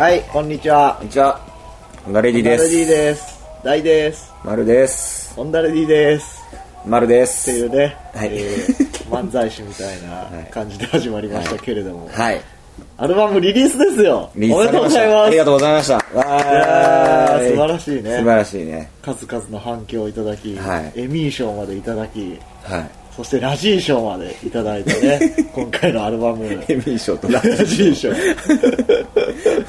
はいこんにちはこん。にちは。ホンダレディでダレディです。大です。丸です。ホンダレディです。丸でってす。いうね、はいえー漫才師みたいな 感じで始まりましたけれども、はい。アルバムリリースですよ。リリおめでとうございます。ありがとうございました。わいやー素晴らしいね素晴らしいね。数々の反響をいただき、はいエミー賞までいただき、はい。そしてラジー賞までいただいてね、今回のアルバム、エミー賞とララジー賞。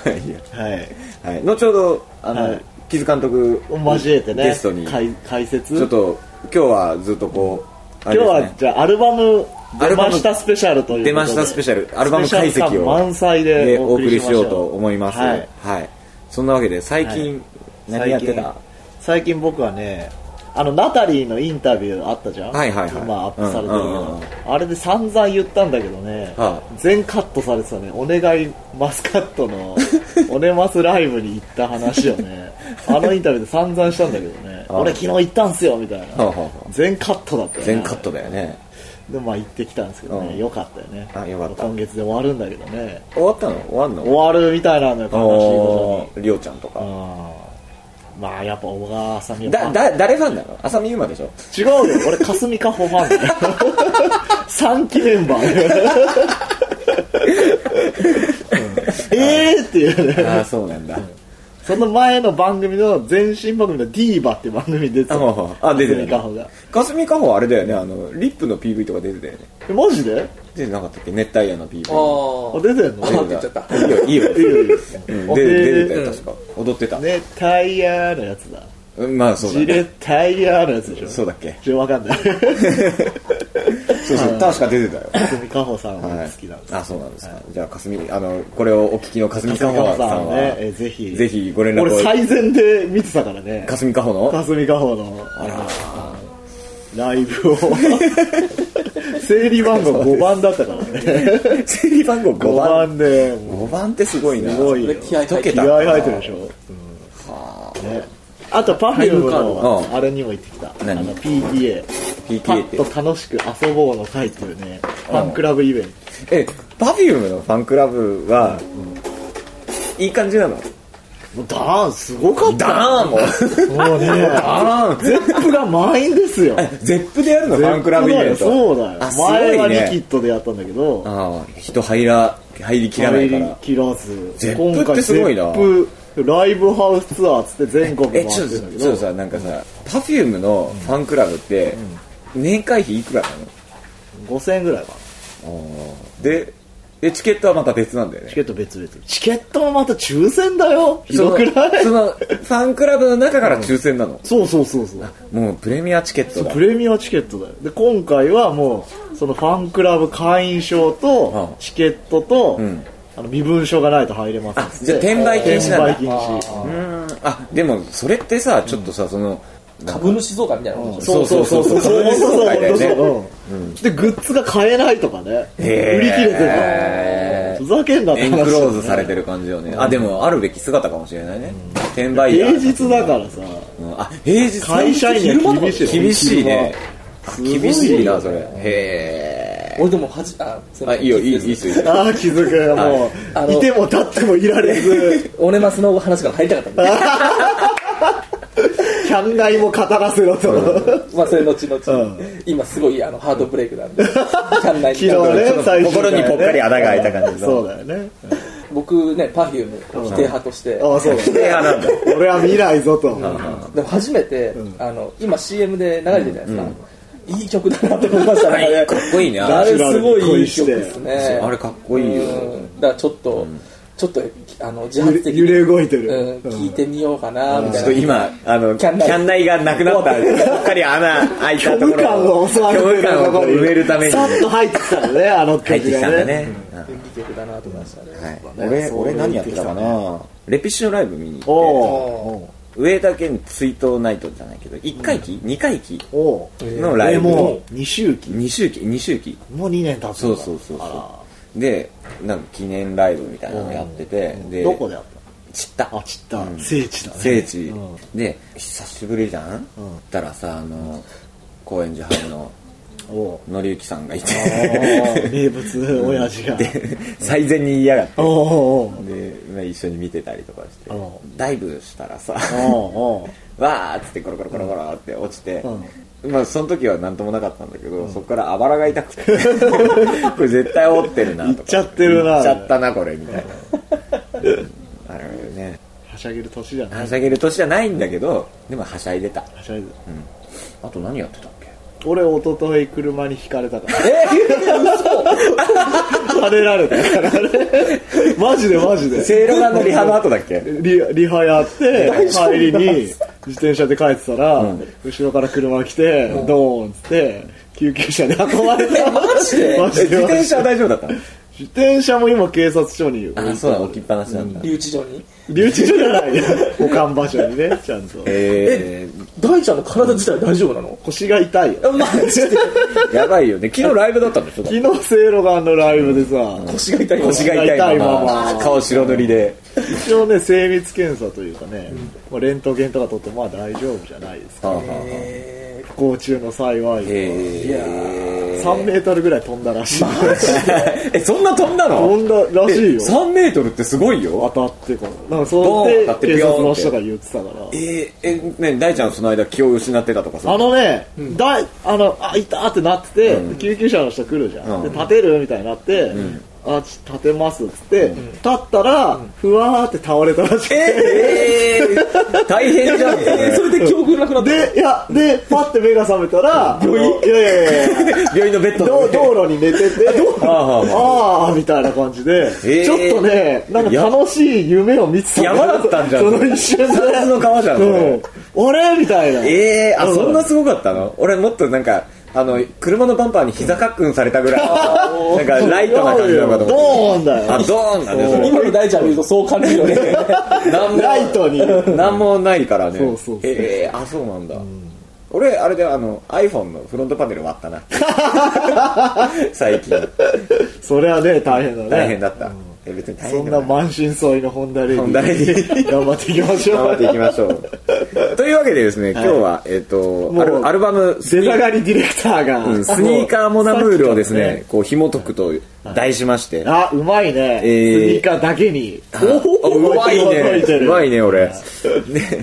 はい。後ほど、あの、はい。木津監督を交えてね、ゲストに、ち解解説？ょっと、今日はずっとこう、あ今日はじゃあアルバム出ましたスペシャルという出ましたスペシャル。アルバム解析を満載ででおお送送りしようと思います。ははい。い。そんなわけで、最近、何やってた？最近僕はねあのナタリーのインタビューあったじゃん？はいはいはい。今アップされてるけど、うんうんうん。あれで散々言ったんだけどね、は全カットされてたね。お願いマスカットの おねますライブに行った話をね。あのインタビューで散々したんだけどね。ああ。俺昨日行ったんすよみたいな、はあはあはあ。全カットだったよね。全カットだよね。でまあ行ってきたんですけどね、うん。よかったよね。あよかった。今月で終わるんだけどね。終わったの？終わんの？終わるみたいなのよ悲しいこおーりょうちゃんとか。とにうんまあやっぱ小川あさみはだ、だ、誰ファンなの？浅見ゆまでしょ？違うよ。俺霞かほファンだよ。3期メンバー、うん。えーっていうね。ああ、そうなんだ。その前の番組の前身番組の DIVA っていう番組に出てた。ああ、出て霞かほが。かすみかほあれだよね、あの、リップの PV とか出てたよね。えマジで？出てなかったっけ？熱帯夜の PV。ああ出てんの？あって言っちゃったいいよ、いいよ。いいよ。うん、出てたよ、確か。踊ってた。ねタイヤのやつだ。うんまあ、そうだジレね。タイヤのやつでしょ？そうだっけ？ちょっとわかんない。そうそう、確か出てたよ。霞かほさんがはい好きなんです、あ、そうなんですか。じゃあ、かすみ、あの、これをお聞きのかすみかほほさんはね、えぜひ。ぜひご連絡を。俺最前で見てたからね。かすみかほの？霞かほの。あのライブを。整理番号5番だったからね。整理番号5 5番。番で。も5番ってすごいうな。すごいよ。気合入って気合入ってるでしょ、うん。ね、あと Perfume のうん。あれにも行ってきた。あ何の PTA PTA パッと楽しく遊ぼうの会っていうねファンクラブイベント。え、パフュームのファンクラブは、いい感じなの？もうダーンすごかった。ダーンも。もうね。ダーン。 Zepp が満員ですよ。 Zepp でやるの？ファンクラブイベント。そうだよ。前はリキッドでやったんだけどああ、人入ら、入りきらないから。入りきらず Zepp ってすごいな。 Zepp ライブハウスツアーっつって全国回え、ってちょっと、るんだけどちょっとさ、なんかさ、 Perfume のファンクラブって、年会費いくらな5000円ぐらいかな。ので、で、チケットはまた別なんだよね。チ。ケット別々。チケットもまた抽選だよ。ひそのどくない？その、ファンクラブの中から抽選なの？そうそうそうそう。もうプレミアチケットだ。プ。レミアチケットだよ。で今回はもうそのファンクラブ会員証とうんチケットと、んあの身分証がないと入れません。っつってじゃあ転売禁止なんだ。転売禁止。うーん。あ、でも、それってさ、ちょっとさ、その、株主総会みたいなことでしそうそうそうそう。そうそうそう。そうだよね。うん。でグッズが買えないとかね。売り切れてるから。ふざけんなってエン話クローズされてる感じよね。あ、でも、あるべき姿かもしれないね。転売平日だからさ。うん。あ、平日会社員厳しい厳しいね。厳しいな、それ。へ俺でもはじああ、いいよ、いい、いいっすよ。ああ気づくよもう、あのいても立ってもいられずオネマスの話から入りたかったんでキャンナイも語らせろと、まあそれ後々、うん今すごいあのハートブレイクなんでキャンナイ昨日ね心にぽっかり穴が開いた感じのそうだよね僕ね Perfume 否定派として、ああそうだ否定派なんだ。俺は見ないぞとでも初めて、あの今 CM で流れてるじゃないですか、いい曲だなと思いましたね。かっこいいね。ああれれすごいいい曲ですね。あれかっこいいよ。う。ん。だからちょっと、ちょっとあの自発的に揺れ動いてる、うん、聞いてみようかなみちょたいな。っと今、あの、キキャンナイ。ャンナイがなくなった、ぽっかり穴開いた虚無ところ感を襲われてる虚無感を埋めるために。さっと入ってきたのねあの曲が入ってきたんだね。いい曲だなと思いましたね、はい俺、俺何やってたかな。レピッシュのライブ見にお行っおて、上田健追悼ナイトじゃないけど、1回忌 ?2 回忌おおのライブ。もう2周期2周期、2周期。もう2年経つんだ。そうそうそうあそう。で、なんか記念ライブみたいなのやってて、らで、どこでやっ散った。たあ散った、聖地だね。聖地、うん。で久しぶりじゃん、ったらさあの高円寺ハムのおうのりゆきさんがいあてー名物親父が。最善に言いやがって。で、まあ、一緒に見てたりとかして。うんダイブしたらさ わーっつってコロコロコロコロって落ちて、まあその時は何ともなかったんだけど、そこからあばらが痛くて。これ絶対折ってるなとか。いっちゃってるな。いっちゃったなこれみたいな。あれね。はしゃげる年じゃない。はしゃげる年じゃないんだけどでもはしゃいでた。はしゃいであと何やってた？俺一昨日車にひかれたから。え嘘。はねられたから。あれマジでマジで。せいろがのリハの後だっけ？リリハやって帰りに自転車で帰ってたら、後ろから車来て、ドーンっつって救急車で運ばれた。マジで？マジで自転車は大丈夫だったの？自転車も今警察署にあそうだ置きっぱなしなん。だ、留置場に？留置所じゃないよ。保管場所にねちゃんと。え大ちゃんの体自体大丈夫なの？腰が痛いよ。マジでー、やばいよね。昨日ライブだったんでしょ？昨日せいろがんのライブでさ、腰が痛いの腰が痛いま痛いま顔白塗りで。一応ね精密検査というかね、まあレントゲンとか取ってまあ大丈夫じゃないですか。はあはあはあえ不幸中の幸い、え3メートルぐらい飛んだらしい。ー、えそんな飛んだの？飛んだらしいよ。3メートルってすごいよ。当たってからなんかそうボーン当たってで警察の人が言ってたから。えー、えね大ちゃんその間気を失ってたとかさあのね、だいあのあいたってなってて、救急車の人来るじゃん、うん。で立てるみたいになって、あち立てますっつって、立ったら、ふわーって倒れたらしくて、えー、大変じゃん。そーれそれで記憶なくなったでいやでパッて目が覚めたら病院？いやいやいや 病院のベッド道で道路に寝ててああみたいな感じで、ー。ちょっとねなんか楽しい夢を見てた山だったんじゃん。その一瞬で。夏の川じゃんうん、あれ？みたいな。ええー、あうん。そんなすごかったの？俺もっとなんかあの車のバンパーに膝かっくんされたぐらいのなんかライトな感じなのかとド思ってーンだよ。あドーンだよそれ。今の大ちゃん見るとそう感じるよね。ライトに。なんもないからね。そうそうええー、あそうなんだ、俺あれであの iPhone のフロントパネル割ったな。最近。それはね大変だね。大変だった、え別に大そんな満身創痍のホンダレディホンダレディ頑張っていきましょう。頑張っていきましょう。というわけでですね今日は、えっ、とアルアルバムス出ニがりディレクターが、うんスニーカーモナムールをですね、こう紐解くと題しまして。あうまいね、えースニーカーだけにあうまいねうまいね、俺。ね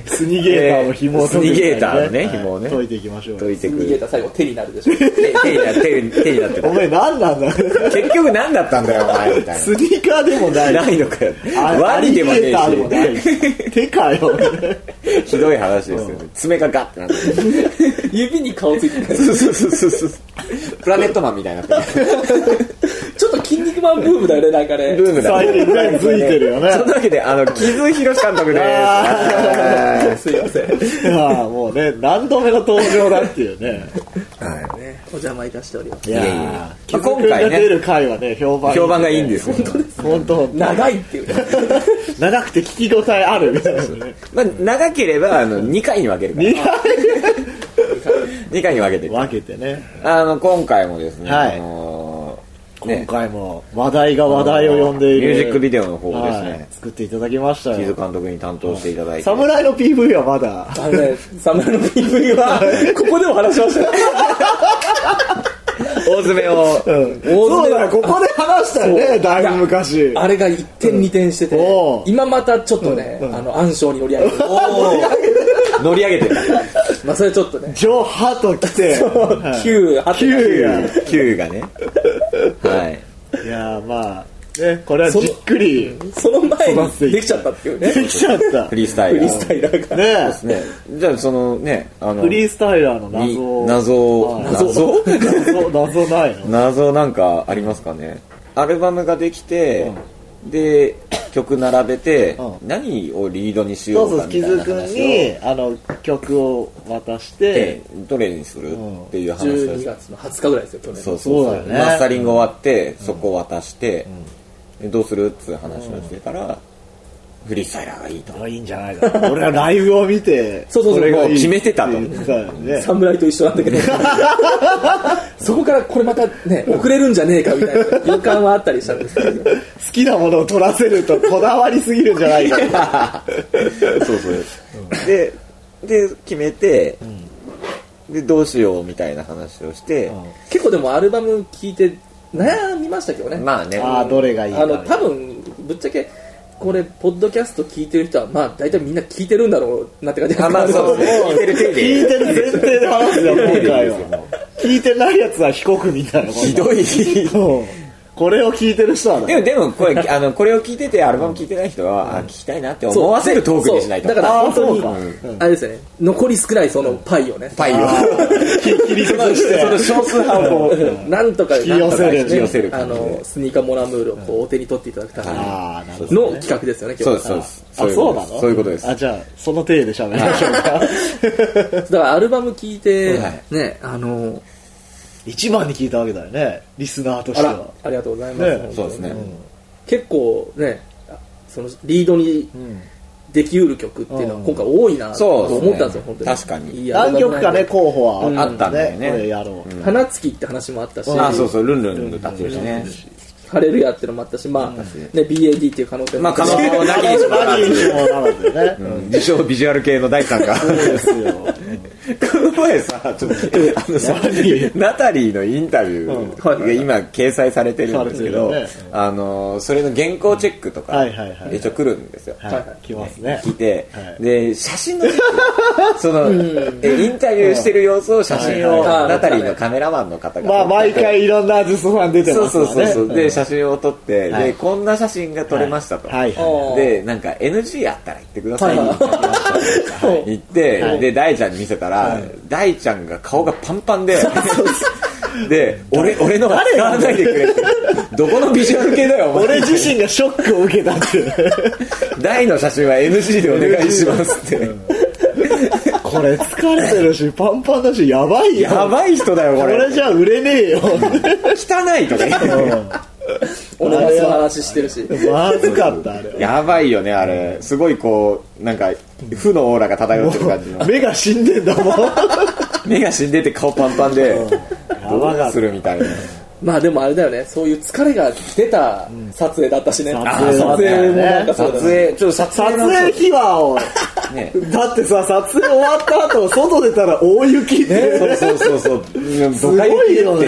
スニゲーターの紐をスニゲーターのね、紐をね。解いていきましょう解いてくる。逃げた最後手になるでしょ手 手にな手に手になってたお。前何なんだ結局何だったんだよ、お前、みたい スニーカーでもないな。ないのかよ。あワニでもねえ手かよし。ひどい話ですよね。爪がガッてなってる。指に顔ついてるそうそうそうそう。プラネットマンみたいになってる。ちょっと筋肉マンブームだよねなんかねブームだ。最近ねついてるよねそんなわけで、あの、木津博監督です。すいませんああもうね何度目の登場だっていうねはい。ねお邪魔いたしておりますいやいやいやー木津君が出る回はね評判評判がいいんですよ。本当長いっていうね長くて聞き応えあるみたいなねまあ、長ければ、あの、2回に分けるから。2回？2回に分けて。分けてね。あの、今回もですね、はい。あのー今ね、回も話題が話題を呼んでいる。ミュージックビデオの方をですはい。ね、作っていただきました木津よ監督に担当していただいて。侍の PV はまだ。あのね侍の PV はここでも話しましたよ 大詰めを、うん。そうだよここで話したよね。だいぶ昔。あれが一点二点してて。おう今またちょっとねあの暗礁に乗り上げて。る乗り上げてる。まあそれちょっとね。ジョハと来て。はい。9 8 9 9がね。はい。いやーまあねこれはじっくり。その前にできちゃったっていうね。できちゃった。フリースタイル。フリースタイラーがねね。じゃあ、そのね、あの、フリースタイラーの謎。を謎はい。謎？謎？謎ないの？謎なんかありますかね？アルバムができて、で曲並べて、うん。何をリードにしよそううかみたいなそう木津君話にあの曲を渡してでどれにする？っていう話を。12月の20日ぐらいですよ去年そうそうそう。だよね。マスタリング終わって、そこを渡して、でどうする？っつう話をしてたら、フリースタイラーがいいと、いいんじゃないか。な俺はライブを見て そうそうそうこれが決めてたと。ね。侍と一緒なんだけど。そこからこれまたね遅れるんじゃねえかみたいな予感はあったりしたんですけど。好きなものを取らせるとこだわりすぎるんじゃないかそうそう、でで決めて、でどうしようみたいな話をして、結構でもアルバム聴いて悩みましたけどね。まあね。ああどれがいいかあの多分ぶっちゃけこれポッドキャスト聞いてる人はまあ大体みんな聞いてるんだろうなって感じあまあそうですね聞いてる手で聞いてる前提で話すよ今回は。聞いてないやつは被告みたい。な ひどい。う。んこれを聞いてる人はね。でもでもこれあのこれを聞いててアルバム聞いてない人は、あ聞きたいなって思わせるトークにしない。とだから本当にそうか。あれですよね。残り少ないそのパイをね。パイを。切 り崩して。その少数派をなんとか引き寄せる寄せるあのスニーカーモナムールをこうお手に取っていただくためああなるほどの企画ですよね今日そうですそうです。あそうなの？そういうことです。あじゃあその体で喋りましょうか。だからアルバム聞いてはい。ねあの一番に聞いたわけだよね。リスナーとしては。あらありがとうございます。ね。そうですね。結構ねあそのリードにうん。できうる曲っていうのはうん。今回多いなとそうですね思ったんですよ本当に。確かに。何曲かね候補はうん。ああったんだよね。これやろう。うん。花月って話もあったし、うんあそうそうルンルン歌ってるしね。ハレルヤってのもあったし、まあ、ね、BAD っていう可能性もまあ可能し性もなきにしもならずね。うん。自称ビジュアル系の大さんが。そうですよこの前さちょっとあのさ何ナタリーのインタビューが今掲載されてるんですけど、あのそれの原稿チェックとか一応来るんですよ、はい。来ますね。聞いて、はい。で写真のそのえインタビューしてる様子を写真をナタリーのカメラマンの方がまあ毎回いろんなアーティストファン出てますそうそうそう、で写真を撮って、はい。でこんな写真が撮れましたと、でなんか NG あったら言ってください言って、はい。で大ちゃんに見せたら、大ちゃんが顔がパンパンでで俺俺のは使わないでくれってどこのビジュアル系だよ俺自身がショックを受けたって大の写真は NG でお願いしますって。これ疲れてるしパンパンだしやばいよ。やばい人だよここれれじゃ売れねえよ。汚いとか言ってお願いする話してるし。まずかったあれ。やばいよねあれ。すごいこうなんか負のオーラが漂ってる感じの。目が死んでんだもん。目が死んでて顔パンパンで どうするみたいな。まあでもあれだよね。そういう疲れが出た撮影だったしね、撮あ影撮影もなんかそう撮だね。影ちょっと撮撮影秘話を。ね。だってさ撮影終わった後外出たら大雪って、そうそうそうそう。すごいよね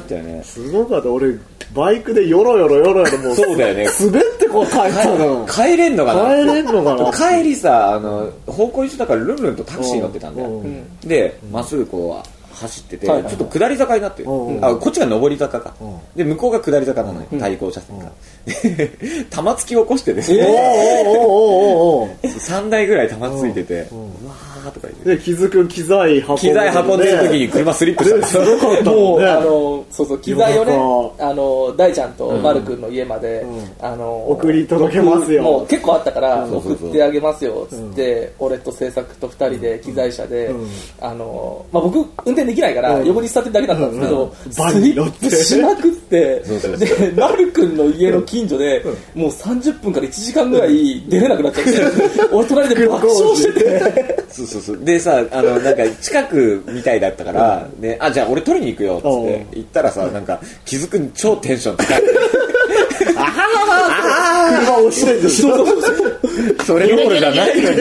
大変だったよね。すごかった。俺バイクでヨロヨロヨロヨロもうそうだよね。滑ってこう帰ったの。帰れんのかな？帰れんのかな？帰りさあの方向一緒だからルンルンとタクシー乗ってたんだよ。うん。でまっすぐこう走っててちょはいはい。っと下り坂になってる。うんあこっちが上り坂か。うん。で向こうが下り坂なのよ。対向車線が。で 玉突き起こしてですねおーおーおーおーおー。3台ぐらい玉ついてて。うん。うわーとか言って。で気づく機材運んで機材運んでる時に車スリップした。んですう、ねあのそうそう機材をね夜あの大ちゃんと丸くんの家まで、うん。あの送り届けますよ。もう結構あったから、送ってあげますよつって、俺と制作と2人で機材車で、うん。あのまあ、僕運転できないから、うん。横に座ってるだけだったんですけど、スリップしまくってで丸くんの家の近所で、もう30分から1時間ぐらい出れなくなっちゃって 俺隣で爆笑しててそうそう。でさあのなんか近くみたいだったから、であじゃあ俺取りに行くよっつってう。ん行ったらさなんか気づくに超テンション高い。車押してんでしょそれどころじゃないのに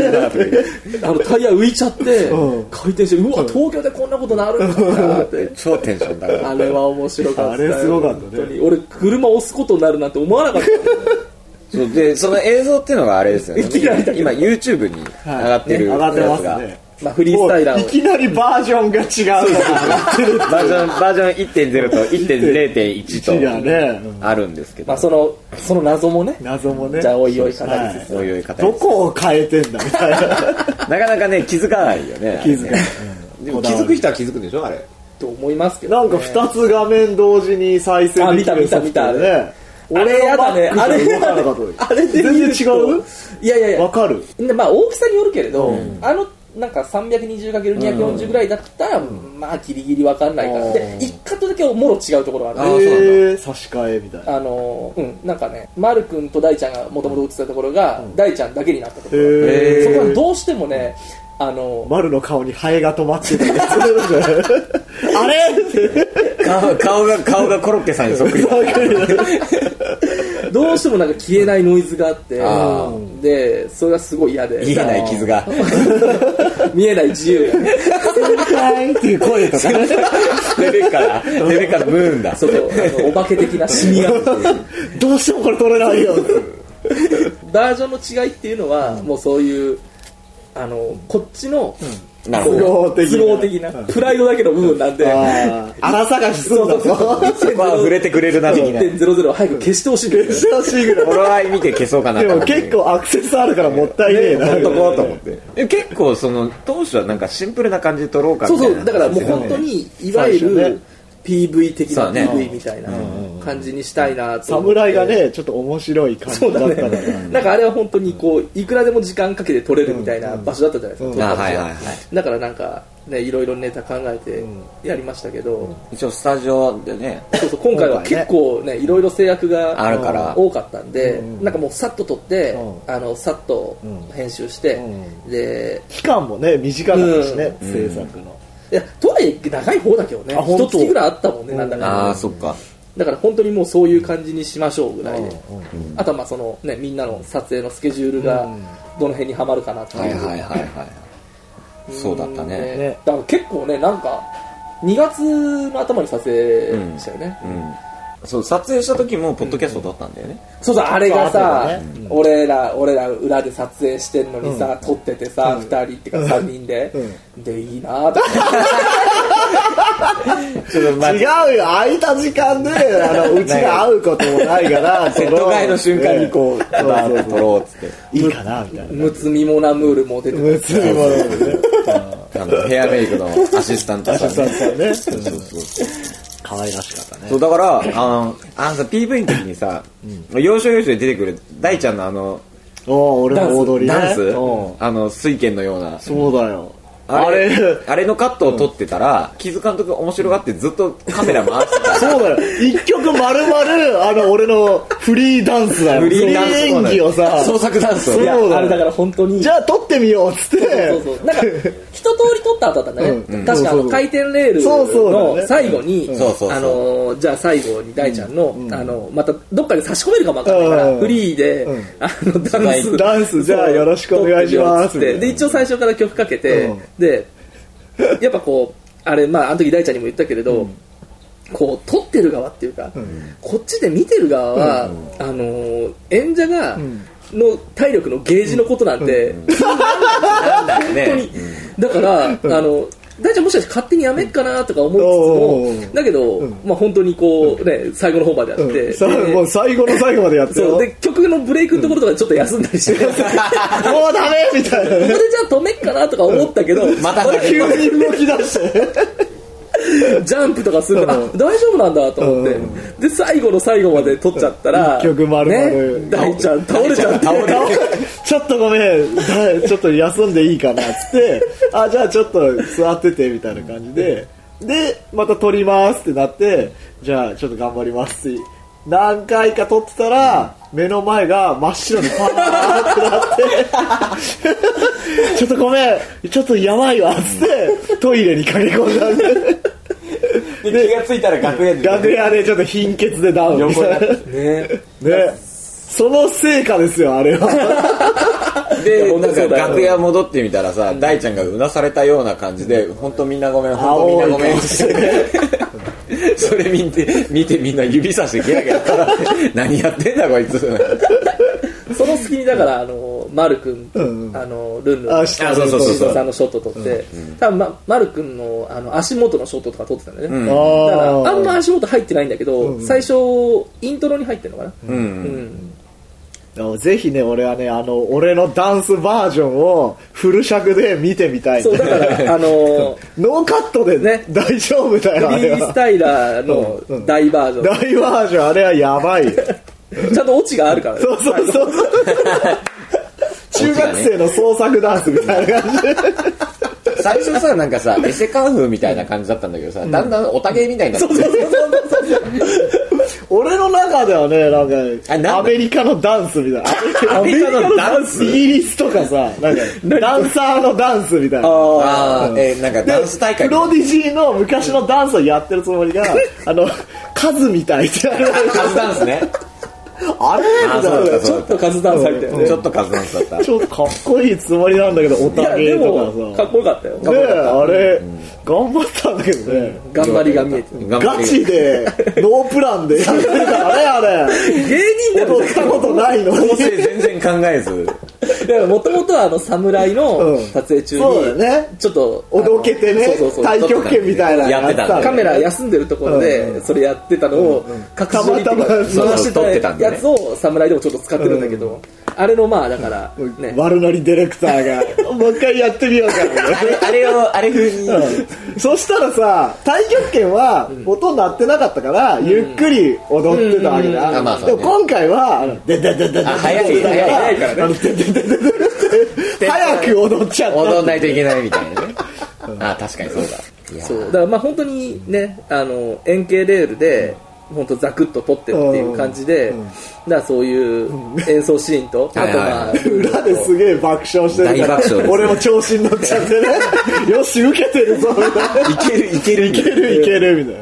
なあのタイヤ浮いちゃって、うん。回転してうわ東京でこんなことなるんだなって。超テンション高いあれは面白かったよ。あれすごかったね。俺車押すことになるなんて思わなかったそうでその映像っていうのがあれですよね。いきなりだけど。今 YouTube に上がってる上がってますやつが、ねまあフリースタイラーを。いきなりバージョンが違う。のが上がってるバージョンバージョン1.0と1.0.1違うねとあるんですけど、まあそのその謎もね。謎もね。じゃあおいおい語りつつ、はい。そういう方どこを変えてんだみたいな。なかなかね気づかないよね。気づかないでも気づく人は気づくんでしょあれ。と思いますけど、なんか2つ画面同時に再生できるあ見た見た見た。ねあれやだね。あれあれで見ると。全然違う？いやいやいや。わかる。でまあ大きさによるけれど、あのなんか 320×240 ぐらいだったら、まあギリギリわかんないから、でうん一カットだけもろ違うところがある。あーそうなんだ。えー差し替えみたいな。あのうんなんかね丸くんと大ちゃんがもともと映ってたところが、大ちゃんだけになったところそこはーどうしてもねあの丸の顔にハエが止まってて あれ？って顔顔が顔がコロッケさんにそっくりだ どうしてもなんか消えないノイズがあってあでそれがすごい嫌で言えない傷が。見えない自由がねはいっていう声とかね。レベッカだ。レベッカのムーンだ。そうお化け的なシミがどうしてもこれ取れないよ。バージョンの違いっていうのは、もうそういうあのこっちの、なるほど。都合的なプライドだけの部分なんで、ああ、穴探しするんだと。そこは 触れてくれるな、的な。1.00を早く消してほしいんですよ。してほしいぐらい。フォロワー見て消そうかなでも結構アクセスあるからもったいねえな。ほっとこうと思って。え結構その、当初はなんかシンプルな感じで撮ろうかみたいな。そうそう、だからもう本当に、いわゆる PV 的な PV みたいな感じにしたいなと思って。侍がね、ちょっと面白い感じそうだだったから。ね。なんかあれは本当にこう、いくらでも時間かけて撮れるみたいな場所だったじゃないですか、は。いはいはい。だからなんか、ね、いろいろネタ考えてやりましたけど、一応スタジオでね、そうそう今回は結構ね、いろいろ制約があるから。多かったんで、なんかもうさっと撮って、うあの、さっと編集して、で、期間もね、短かったしね、制作の。いや、とはいえ長い方だけどね一月ぐらいあったもんね、なんだかああ、そっか。だから本当にもうそういう感じにしましょうぐらいで、あとはまあそのね、みんなの撮影のスケジュールがどの辺にはまるかなっていう。はいはいはいはい。そうだったね。ねだから結構ね、なんか、2月の頭に撮影でしたよね。うん。そう、撮影した時もポッドキャスト撮ったんだよね。そうそう、あれがさあったよ、俺ら、俺ら裏で撮影してんのにさ、撮っててさ、二人っていうか三人で、で、いいなとか。ちょっとま違うよ、空いた時間で、あの、うちが会うこともないから、セット替えの瞬間にこう、撮ろうっつって。いいかな、みたいな。むつみもなムールも出てむつみもね、あの、ヘアメイクのアシスタントさんね。さんさんね、そうそうそう。可愛らしかったね。そう、だから、あの、あのさ、PV の時にさ、要所要所で出てくる大ちゃんのあの、おお俺の踊りね。ダンスうんあの、水拳のような。そうだよ。ああれ、れ、あれのカットを撮ってたら、木津監督が面白がってずっとカメラ回してた。そうだよ。一曲丸々、あの、俺のフリーダンスだよ。フリーダンス演技をさ、創作ダンスを。そうだよあれだから本当に。じゃあ撮ってみようっつって、そうそう。なんか、一通り撮った後だったんだね。うん。確かあの、そうそう回転レールね。の最後にん。そうそうそう、あの、じゃあ最後に大ちゃんの、あの、またどっかで差し込めるかもわかんないから、うん。フリーでうん、あの、ダンス。ダンスじゃあよろしくお願いします。撮ってで、一応最初から曲かけてうん、で、やっぱこう、あれ、まあ、あの時大ちゃんにも言ったけれど、こう、撮ってる側っていうか、こっちで見てる側は、あの、演者が、の体力のゲージのことなんて、なんだよね。本当に。だから、あの、大ちゃんもしかして勝手にやめっかなとか思いつつもう、だけど、まあ本当にこう、ね、最後の方までやって、もう最後の最後までやってよ。そう、で、曲のブレイクのところとかでちょっと休んだりして、ここでじゃもうダメみたいなね。あ止めっかなとか思ったけど、また急に動き出して。ジャンプとかするから、あ、大丈夫なんだと思って、で、最後の最後まで撮っちゃったら、一曲丸々。ね、大ちゃん倒れちゃって、倒れちょっとごめん、だちょっと休んでいいかなっつって、あ、じゃあちょっと座っててみたいな感じで、で、また撮りますってなって、じゃあちょっと頑張りますって、何回か撮ってたら、目の前が真っ白にパーってなって、ちょっとごめん、ちょっとやばいわっつって、トイレに駆け込んだんで、で、気がついたら楽屋で。楽屋でちょっと貧血でダウンみたいな。ね。ね。その成果ですよ、あれは。で、楽屋戻ってみたらさ、大ちゃんがうなされたような感じで、本当みんなごめん、本当みんなごめんって言って。それ見て、見てみんな指さしてギラギラ。何やってんだこいつ。その隙にだから、あの、マル君、んあの、ルンルン、あそうそうそうそうんのショット撮って、多分、ま、マル君の、あの、足元のショットとか撮ってたんだよね。うんだから、あんまあ足元入ってないんだけど、最初、イントロに入ってるのかな。うん。うん。ーぜひね、俺はね、あの、俺のダンスバージョンをフル尺で見てみたい。そう、だから、あの、ノーカットでね大丈夫だよ、あフリ。ースタイラーの大バージョン。大バージョン、あれはやばいよ。ちゃんとオチがあるからね。そうそうそう。中学生の創作ダンスみたいな感じで。最初さ、なんかさ、エセカンフーみたいな感じだったんだけどさ、だんだんおたげみたいになって俺の中ではね、なんか、アメリカのダンスみたいな。アメリカのダンス？イギリスとかさ、なんか、ダンサーのダンスみたいな。あー、えーなんかダンス大会プロディジーの昔のダンスをやってるつもりが、あの、カズみたいって。カズダンスね。あれ？ちょっとカズダンス入ったよね。ちょっと数の差だった。ちょっとかっこいいつもりなんだけどおたげでとかさ。もかっこよかったよ。ねえあれ、頑張ったんだけどね、頑張りが見えてるガチでノープランでやってるからねあれ。芸人でも踊ったことないのに。構成全然考えずもともとはあの侍のうん。撮影中にそうだよね。ちょっとおどけてね太極拳みたいなのやってたカメラ休んでるところうん。でそれやってたのを隠し撮りっていうかたまたま回してそう撮ってたんだね。たやつを侍でもちょっと使ってるんだけどあれのまあだからね。悪ノリディレクターが もう一回やってみようか。あれあれをあれ風に。うん。そしたらさ太極拳は音鳴ってなかったから、ゆっくり踊ってたわけだ、うん。あまあそうね。でも今回はででででであ早いでで早い早いからね。あのでででででで早く踊っちゃった。踊んないといけないみたいなね。あ確かにそうだ。そう。だからまあ本当にねあの円形レールで本当ザクッと撮ってるっていう感じで、うん。だからそういう演奏シーンと、あとまあ、はい裏ですげえ爆笑してる。大爆笑です俺も調子に乗っちゃってね。よし受けてるぞみたいな。いけるいける。いけるいけるみたい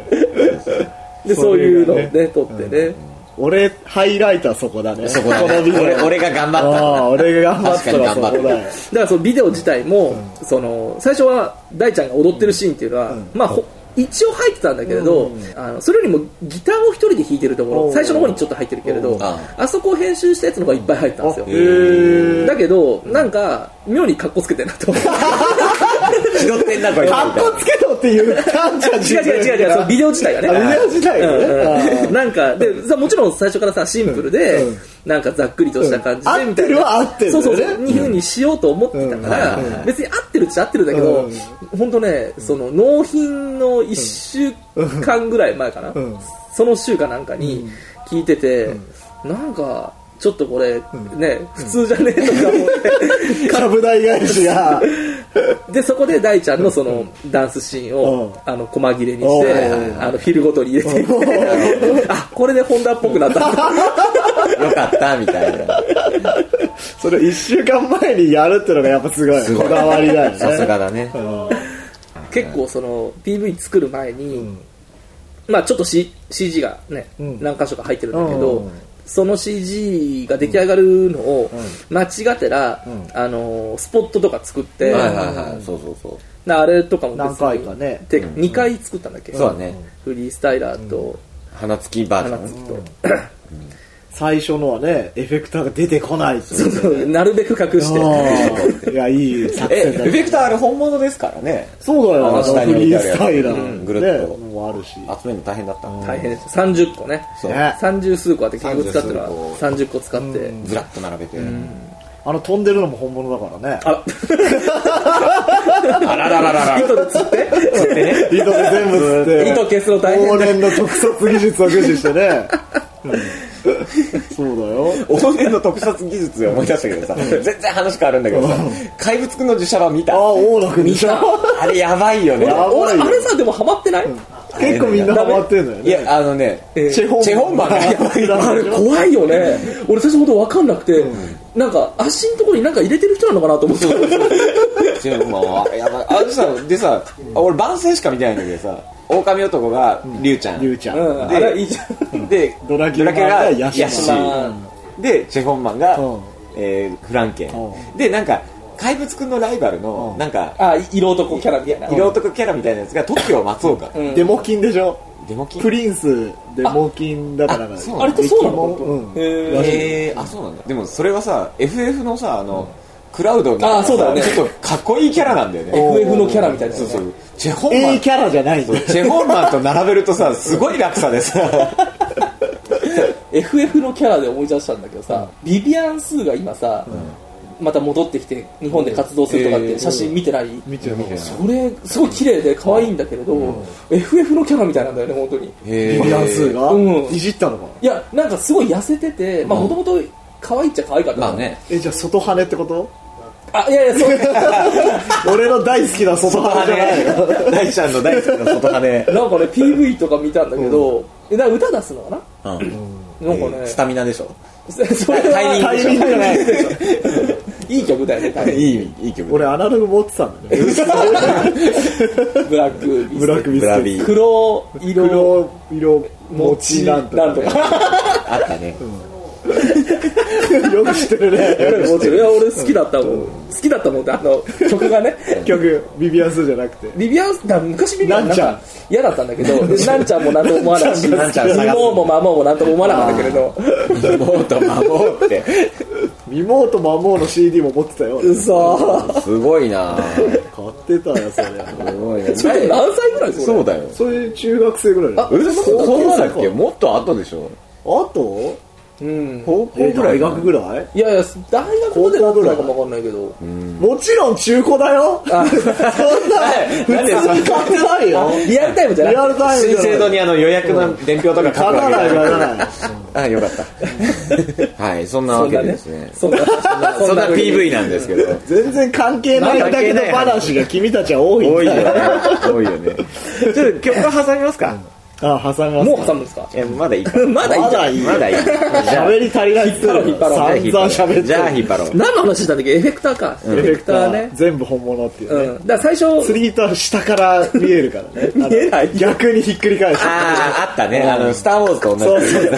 な。でそういうのをね撮ってね、俺ハイライトはそこだね。そこだこのビデオ。ね俺俺が頑張った。俺が頑張ったらそこだだからそのビデオ自体も、その最初は大ちゃんが踊ってるシーンっていうのは、まあほ一応入ってたんだけれど、あのそれよりもギターを一人で弾いてるところうん。最初の方にちょっと入ってるけれど、ん。あそこを編集したやつの方がいっぱい入ったんですよ。だけどなんか妙にカッコつけてんなと思って 拾ってんなこれかっこつけろっていう感じは違う違う違う違うビデオ自体がね。あビデオ自体がね。なんかでさもちろん最初からさシンプルで、うん。なんかざっくりとした感じで、合ってるは合ってるそうそうそう。いうふうにしようと思ってたから、別に合ってるっちゃ合ってるんだけど、うん。本当ねその納品の1週間ぐらい前かな、ん。その週かなんかに聞いてて、なんかちょっとこれ、ね普通じゃねえとか思って、株代返しが。でそこで大ちゃんのそのダンスシーンを、うん。あの細切れにおしてーあのフィルごとに入れて。いってあこれでホンダっぽくなった。よかったみたいな。それ1週間前にやるってのがやっぱすごい。すごい。こだわりだよね。さすがだね。うん。結構その PV 作る前に、まあちょっと、C、CG がね、うん。何箇所か入ってるんだけど、うんその CG が出来上がるのを間違ってら、ん。あのスポットとか作って、はいはいはい。そうそうそう。なあれとかも何回かね。て2回作ったんだっけ、そうだね。フリースタイラーと花付きバージョン。花月と、最初のはねエフェクターが出てこないっていう。なるべく隠して。いやいい作え戦だエフェクターあれ本物ですからね。そうだよ。あの下にフリースタイラーうんぐるっと。ねもあるし。集めるの大変だった。大変です。30個ね。そう。ね。30数個あって結局使ってるのは30 30個使って、ずらっと並べて。あの飛んでるのも本物だからね。あら。あららららら。糸で釣って。糸で全部吸って。糸消すの大変往だ年の特撮技術を駆使してね。うん そうだよ。往年の特撮技術で思い出したけどさ全然話変わるんだけどさ怪物くんの自社版見た。ああ大野くんでしょ？あれやばいよね。あれさでもハマってない、結構みんなハマってんのよね。いやあのねえー。チェホンチェホンマンがやばい。あれ怖いよね。俺最初ほど分かんなくて、なんか足のところになんか入れてる人なのかなと思って。チェホンマンはやばい。あでさでさあ俺番宣しか見てないんだけどさ狼男がリュウちゃん。リュウちゃん。うん、あでれいいじゃん。で ドラキュラががヤシヤシでチェホンマンがうん。えーフランケン。うでなんか怪物くんのライバルのうん。なんかあ色男キャラみたいな。色男キャラみたいなやつが TOKIO 松岡。うん。デモ金でしょ？デモキン？プリンスデモ金だから。あそうあれってそうなの？うん。へえー、あそうなんだ。でもそれはさ FF のさあの、クラウドのあそうだよね。ちょっとかっこいいキャラなんだよね。FF のキャラみたいな。そうそう。チェホンマ A ンキャラじゃないチェホンマンと並べるとさすごい落差でさ。FF のキャラで思い出したんだけどさ、ビビアン・スーが今さ、また戻ってきて日本で活動するとかって写真見てない、見てる見てるそれすごい綺麗で可愛いんだけれど、FF のキャラみたいなんだよね本当に。へビビアンスーが？うん。いじったのか？ないやなんかすごい痩せててまあもともと可愛いっちゃ可愛かったの。まあね。えじゃあ外羽ってこと？あいやいやそう。俺の大好きな外羽じゃないよ大ちゃんの大好きな外羽なんかね PV とか見たんだけど、えなんか歌出すのかな？うん。なんかね、スタミナでしょ。それはタイミングじゃないいい曲だよねいいいい曲。俺アナログ持ってたんだよね。ブラックビスブラックビスビ黒色。黒色餅なんとかなんとかあったね よく知ってるね。もちろんいや俺好きだったもん。好きだったもんってあの曲がね。曲ビビアンスじゃなくて。ビビアンだ昔ビビアンなんちゃんか嫌だったんだけどでなんちゃんもなんとも思わないしなんちゃん探す妹もマモもなんとも思わなかったけれど。妹孫って。ミモーとマモーの CD も持ってたよ。うそすごいな。買ってたよそれ。すごいなそれ何歳ぐらい？それ。そうだよ。それ中学生ぐらいだあそそんなだっけ？もっと後でしょ。あとうん。高校えぐらい大学ぐらい？いやいや大学までだったのかもわかんないけど。もちろん中古だよ。そんな普通に買ってないよ。リアルタイムじゃなくてリアルタイム新制度にあの予約の伝票とか書くわけじゃ書かないあよかった。はいそんなわけでですね。そんなそんな PV なんですけど。全然関係ない。んだけど話。が君たちは多いん多いよね多いよね。ちょっと曲挟みますかあ挟みますもう挟むんですか？いやまだいい。かまだいい。じゃんまだいい。喋り足りないっつって引っ張ろう引っ張ろう。散々喋ってる。じゃあ引っ張ろう。何の話したんだっけ？エフェクターか。エフェクターね。全部本物っていうね。うん。だから最初釣り糸は下から見えるからね。見えない。逆にひっくり返して。あああったね。あのスター・ウォーズと同じ。そうそう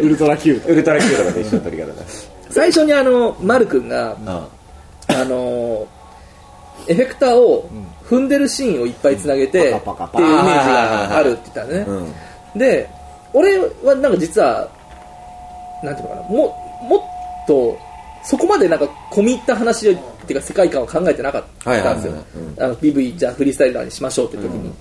ウルトラ Q ウルトラ Q とかと一緒の撮り方だ最初にあの丸くんがああのエフェクターを踏んでるシーンをいっぱいつなげて、パカパカパっていうイメージがあるって言ったのね、うん。で俺はなんか実はなんていうのかなももっとそこまでなんか込み入った話っていうか世界観を考えてなかったんですよ、あの PV じゃあフリースタイラーにしましょうって時に、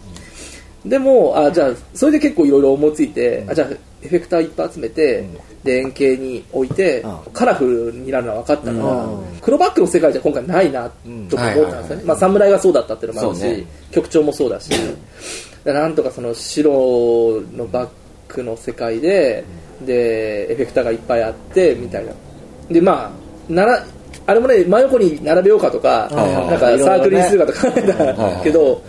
でもあじゃあそれで結構いろいろ思いついて、あじゃあエフェクターいっぱい集めて、で円形に置いて、うカラフルになるのは分かったから、うん。黒バックの世界じゃ今回ないなと思ったんですよね、まあ、侍がそうだったっていうのもあるし、ね。曲調もそうだし、なんとかその白のバックの世界で、でエフェクターがいっぱいあってみたいな。でまあならあれもね真横に並べようかとか、なんかサークルにするかとか考えたけど、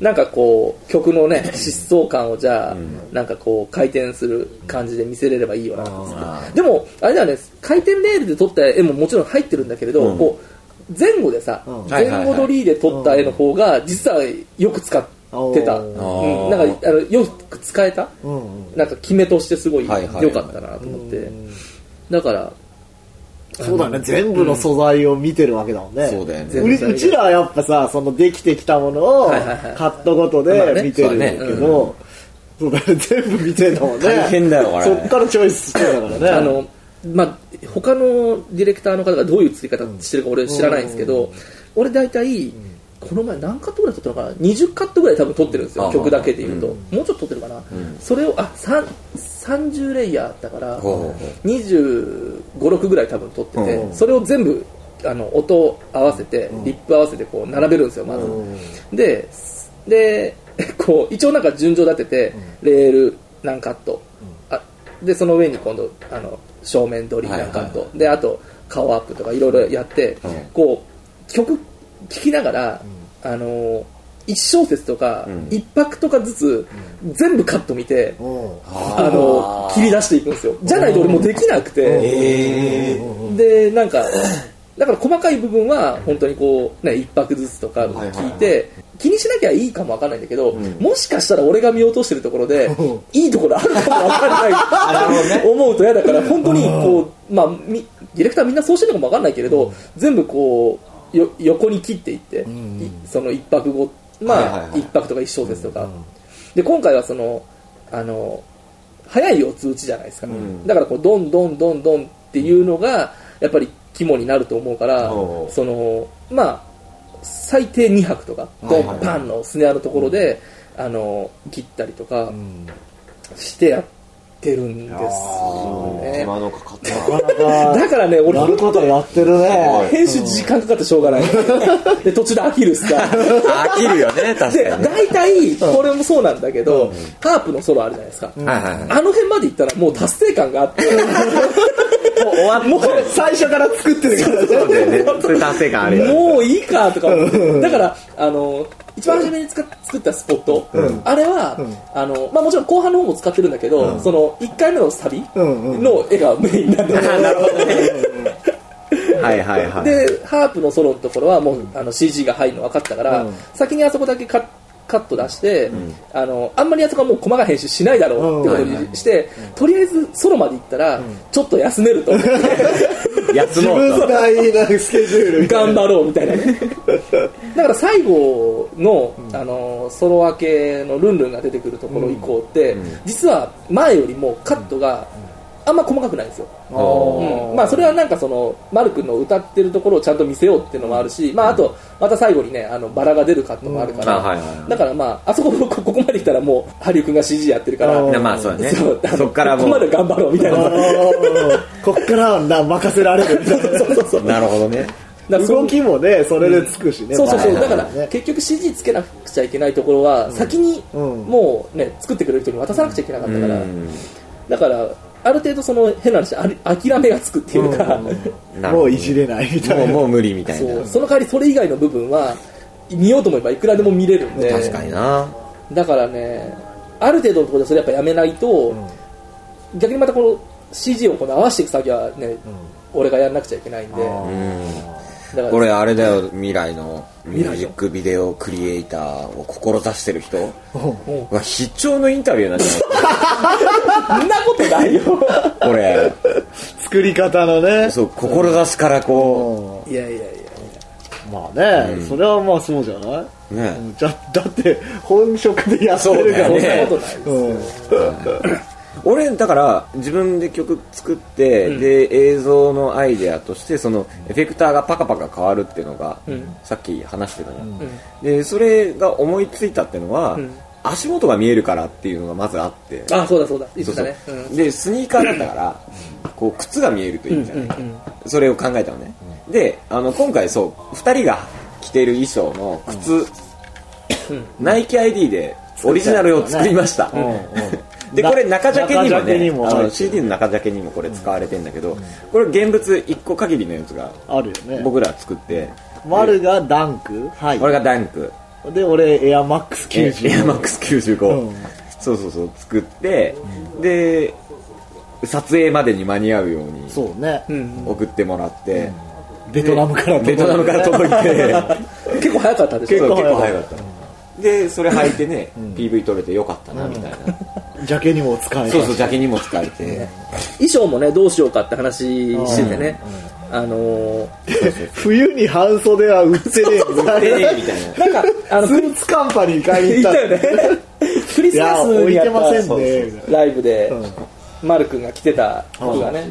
なんかこう曲のね 疾走感をじゃあ、なんかこう回転する感じで見せれればいいよなあでもあれだよね。回転レールで撮った絵ももちろん入ってるんだけれど、うん。こう前後でさ、うん。前後撮りで撮った絵の方が実はよく使ってた、うん。うん、なんかあのよく使えた？なんか決めとしてすごい良かったなと思って、だからそうだね。全部の素材を見てるわけだもんね。そうだよね。全部うちらはやっぱさそのできてきたものをはいはいはい。カットごとで見てるけそうどそうだね。全部見てんだもんね。大変だよこれ。そっからチョイスしてたからね。あのまあ、他のディレクターの方がどういう作り方してるか俺知らないんですけど、俺大体この前何カットぐらい撮ったのかな？20カットぐらい多分撮ってるんですよ。あ曲だけでいうと、もうちょっと撮ってるかな、それをあさん30レイヤーあったからほうほうほ2 5 6ぐらい多分撮ってて、うん。それを全部あの音を合わせて、リップ合わせてこう並べるんですよまず、でで こう一応なんか順序立てて、レール何カット、あでその上に今度あの正面撮り何カット、であと顔アップとかいろいろやって、うん。こう曲聴きながら、あの1小節とか、ん。一拍とかずつ、全部カット見て、う。んあの切り出していくんですよ。じゃないと俺もうできなくて、えでなんかだから細かい部分は本当にこう、ね、一拍ずつとか聞いて、気にしなきゃいいかもわかんないんだけど、もしかしたら俺が見落としてるところで、うん。いいところあるかもわかんない。思うと嫌だから本当にこう、まあ、みディレクターみんなそうしてるのかもわかんないけれど、全部こうよ横に切っていって、いその一拍後まあ、はいはいはい。一拍とか一小節とか、で今回はそのあの早い四つ打ちじゃないですか、ん。だからこうどんどんどんどんっていうのがやっぱり肝になると思うから、そのまあ最低2拍とかドンパンのスネアのところで、あの切ったりとかしてやってるんですよ手ね間のかかったな。かなか。だからね俺やることやってるね編集時間かかってしょうがない。で途中で飽きるしさ。飽きるよね確でかにね。大体これもそうなんだけど、ハープのソロあるじゃないですか、あの辺まで行ったらもう達成感があって。もう終わもう最初から作ってるからね。そうだよねそれ達成感あるよね。もういいかとかだからあの一番初めに使っ作ったスポット、あれは、あのまあ、もちろん後半の方も使ってるんだけど、その1回目のサビうんうん。の絵がメインなんだなるほどね。はいはいはい。でハープのソロのところはもう、あの CG が入るの分かったから、うん。先にあそこだけカッカット出して、あのあんまりやつがもう細かい編集しないだろうってことにして、とりあえずソロまで行ったら、ちょっと休めると思って。休自もうと。分大なスケジュール頑張ろうみたいなね。だから最後の,、あのソロ分けのルンルンが出てくるところ以降って、実は前よりもカットがあんま細かくないんですよ、うん。まあ、それはなんかそのマル君の歌ってるところをちゃんと見せようっていうのもあるし、まあ、あとまた最後にねあのバラが出るカットもあるから、うん。あはいはいだからまああそここここまで来たらもうハリウ君が CG やってるからまあそうだね。そうあのそっからもここまでう。頑張ろうみたいな。こっからはな任せられる。みたいなそうそうそう。なるほどね。だからそう動きもねそれでつくしねそうそうそう、はいはいだから、ね。結局 CG つけなくちゃいけないところは、先にうんもうね、作ってくれる人に渡さなくちゃいけなかったから、うん。だから、ある程度その変な話、あり諦めがつくっていうか、もういじれないみたいな。もうもう無理みたいな。その代わりそれ以外の部分は、見ようと思えばいくらでも見れるんで、確かにな。だからね、ある程度のところでそれやっぱやめないと、逆にまたこの CG をこの合わせていく作業はね、俺がやんなくちゃいけないんで、これあれだよ、未来のミュージックビデオクリエイターを志してる人は必聴のインタビューなんじゃそんなことないよ。これ。作り方のね。そう、志からこう。ん。いやいやいや。まあねそれはまあそうじゃない？うねだって本職でやってるから。そうだよね。そんなことないです。うん俺だから自分で曲作って、で映像のアイデアとしてそのエフェクターがパカパカ変わるっていうのが、ん。さっき話してたの、でそれが思いついたっていうのは、ん。足元が見えるからっていうのがまずあって。あ、そうだそうだ。そうそう。うん。でスニーカーだったからこう靴が見えるといいじゃない、うんうんそれを考えたのね、であの今回そう2人が着てる衣装の靴、ナイキ ID でオリジナルを作りました、うん。うんでこれ中ジャケにもねあのにも入ってる CD の中ジャケにもこれ使われてんだけど、これ現物1個限りのやつがあるよね。僕ら作って、丸がダンク。はい。これがダンク。で俺エアマックスエ90アマックス95、うん。そうそうそう作って、で撮影までに間に合うようにそうね。うん。送ってもらって、ベトナムからベトナムから届いて。結構早かったでしょ？結構早かっ早かった。たでそれ履いてね、PV 撮れてよかったなみたいな、ジャケにも使えたそうそうジャケにも使えて、衣装もねどうしようかって話しててね、あのー冬に半袖は売ってねえみたいな。ええみたいな。なんかあのスーツカンパニー買いに行ったたよねクリスマスにやっいや置いてませんたライブで、マル君が着てた服がね、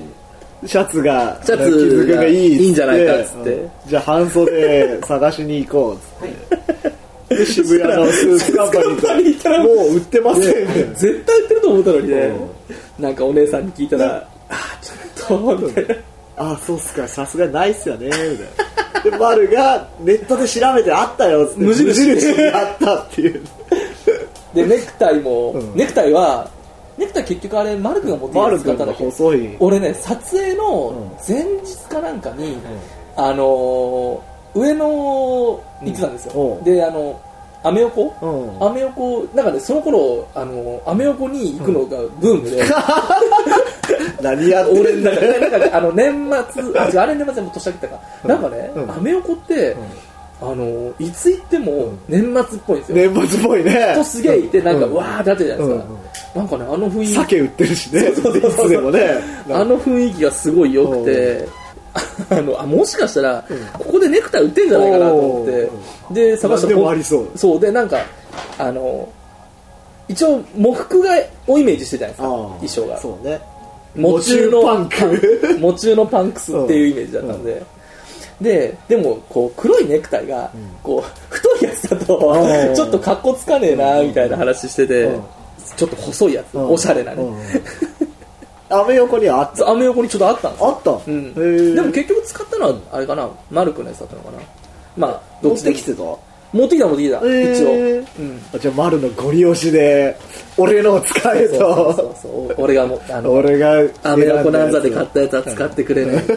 シャツがシャツがいいいいんじゃないかっつって。うん。じゃあ半袖探しに行こうっつってで渋谷のスーツカンパニー行ったらもう売ってません。ね絶対売ってると思ったのにね、なんかお姉さんに聞いたら、あーちょっとみたいな。あそうっすか。さすがにないっすよね。みたいなで丸がネットで調べてあったよっつって無印にあったっていう。でネクタイも、うん。ネクタイはネクタイ結局あれマル君が持ってきたや丸君がつ使ったんだっけ。細い。俺ね撮影の前日かなんかに、あのー上野行ってたんですよ、うん。であのアメ横、うん。アメ横なんかねその頃あのアメ横に行くのがブームで、何やって俺んだなんかよなんかあの年末ああれ年末でも年明けたか、なんかね、うん。アメ横って、あのいつ行っても年末っぽいんですよ、年末っぽいね。人すげえいてなんか、うん。わーってなってるじゃないですか、うん。なんかねあの雰囲気。酒売ってるしね。そうそうそうそう。いつでもね。あの雰囲気がすごい良くて、あのあもしかしたら、ここでネクタイ売ってんじゃないかなと思って、で探したでもありそう。そう。でなんかあの一応喪服がをイメージしてたじゃないですか。衣装が。そうね。喪中のパンク。喪中のパンクスっていうイメージだったんで、ででもこう黒いネクタイがこう太いやつだとうんちょっと格好つかねえなみたいな話しててうん。ちょっと細いやつ。うん。おしゃれなね。うんアメ横にはあった。アメ横にちょっとあったんですよ。あった？うん、でも結局使ったのはあれかな？マルクのやつだったのかな？まあど持ってきてた？持ってきた持ってきた、一応、うん、あじゃあ丸のゴリ押しで俺のを使えそうそうそとうそう。俺がもうあの俺がアメ横ナンザで買ったやつは使ってくれない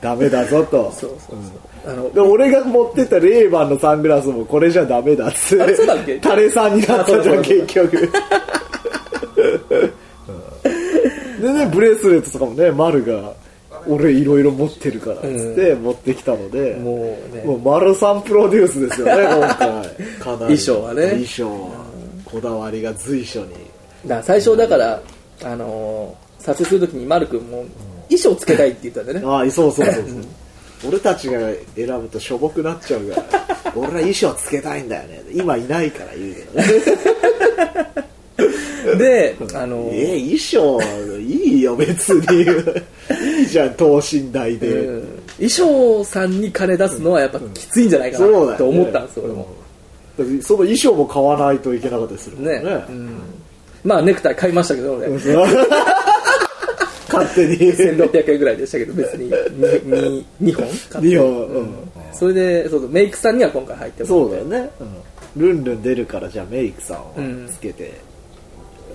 ダメだぞと。そうそうそう。あので俺が持ってったレーバンのサングラスもこれじゃダメだっつって。あそうだっけ？タレさんになったじゃん結局でねブレスレットとかもね丸が俺いろいろ持ってるからっつって持ってきたので、もうね。もう丸三プロデュースですよね今回。かなり衣装はね。衣装。はこだわりが随所に。だから最初だから、あのー撮影するときに丸くんも衣装つけたいって言ったんだよね。ああそうそうそうそう。俺たちが選ぶとしょぼくなっちゃうから俺は衣装つけたいんだよね。今いないから言うけどね で、あのーえ衣装いいよ別に。いいじゃん等身大で、うん。衣装さんに金出すのはやっぱきついんじゃないかそうだよねなと思ったんですよ、俺も。その衣装も買わないといけなかったりするね。ね。うん。まあネクタイ買いましたけど、俺。勝手に。1600円ぐらいでしたけど、別に。2, 2本買って。日本、うん、それでそうメイクさんには今回入ってもらって。そうだよね、うん、ルンルン出るからじゃあメイクさんをつけて、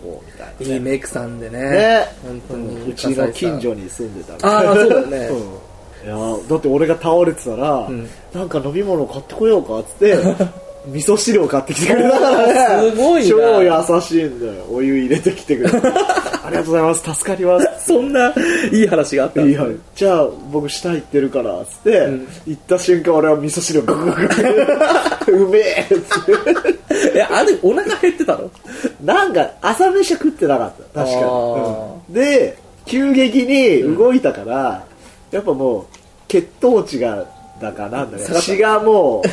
こうみたいないいメイクさんでね。ね。本当に。うちの近所に住んでたらああそうだよね、うん。いやだって俺が倒れてたら、ん。なんか飲み物買ってこようかっつって 味噌汁を買ってきてくれたからね。すごいな。超優しいんだよ。お湯入れてきてくれて。ありがとうございます。助かります。そんないい話があったいいよじゃあ僕下行ってるからっつって、行った瞬間俺は味噌汁をガクガクガク。うめえっつって。えあれお腹減ってたの？なんか朝飯は食ってなかった。確かに、うん。で急激に動いたから、やっぱもう血糖値がだかなんだか。下がった。血がもう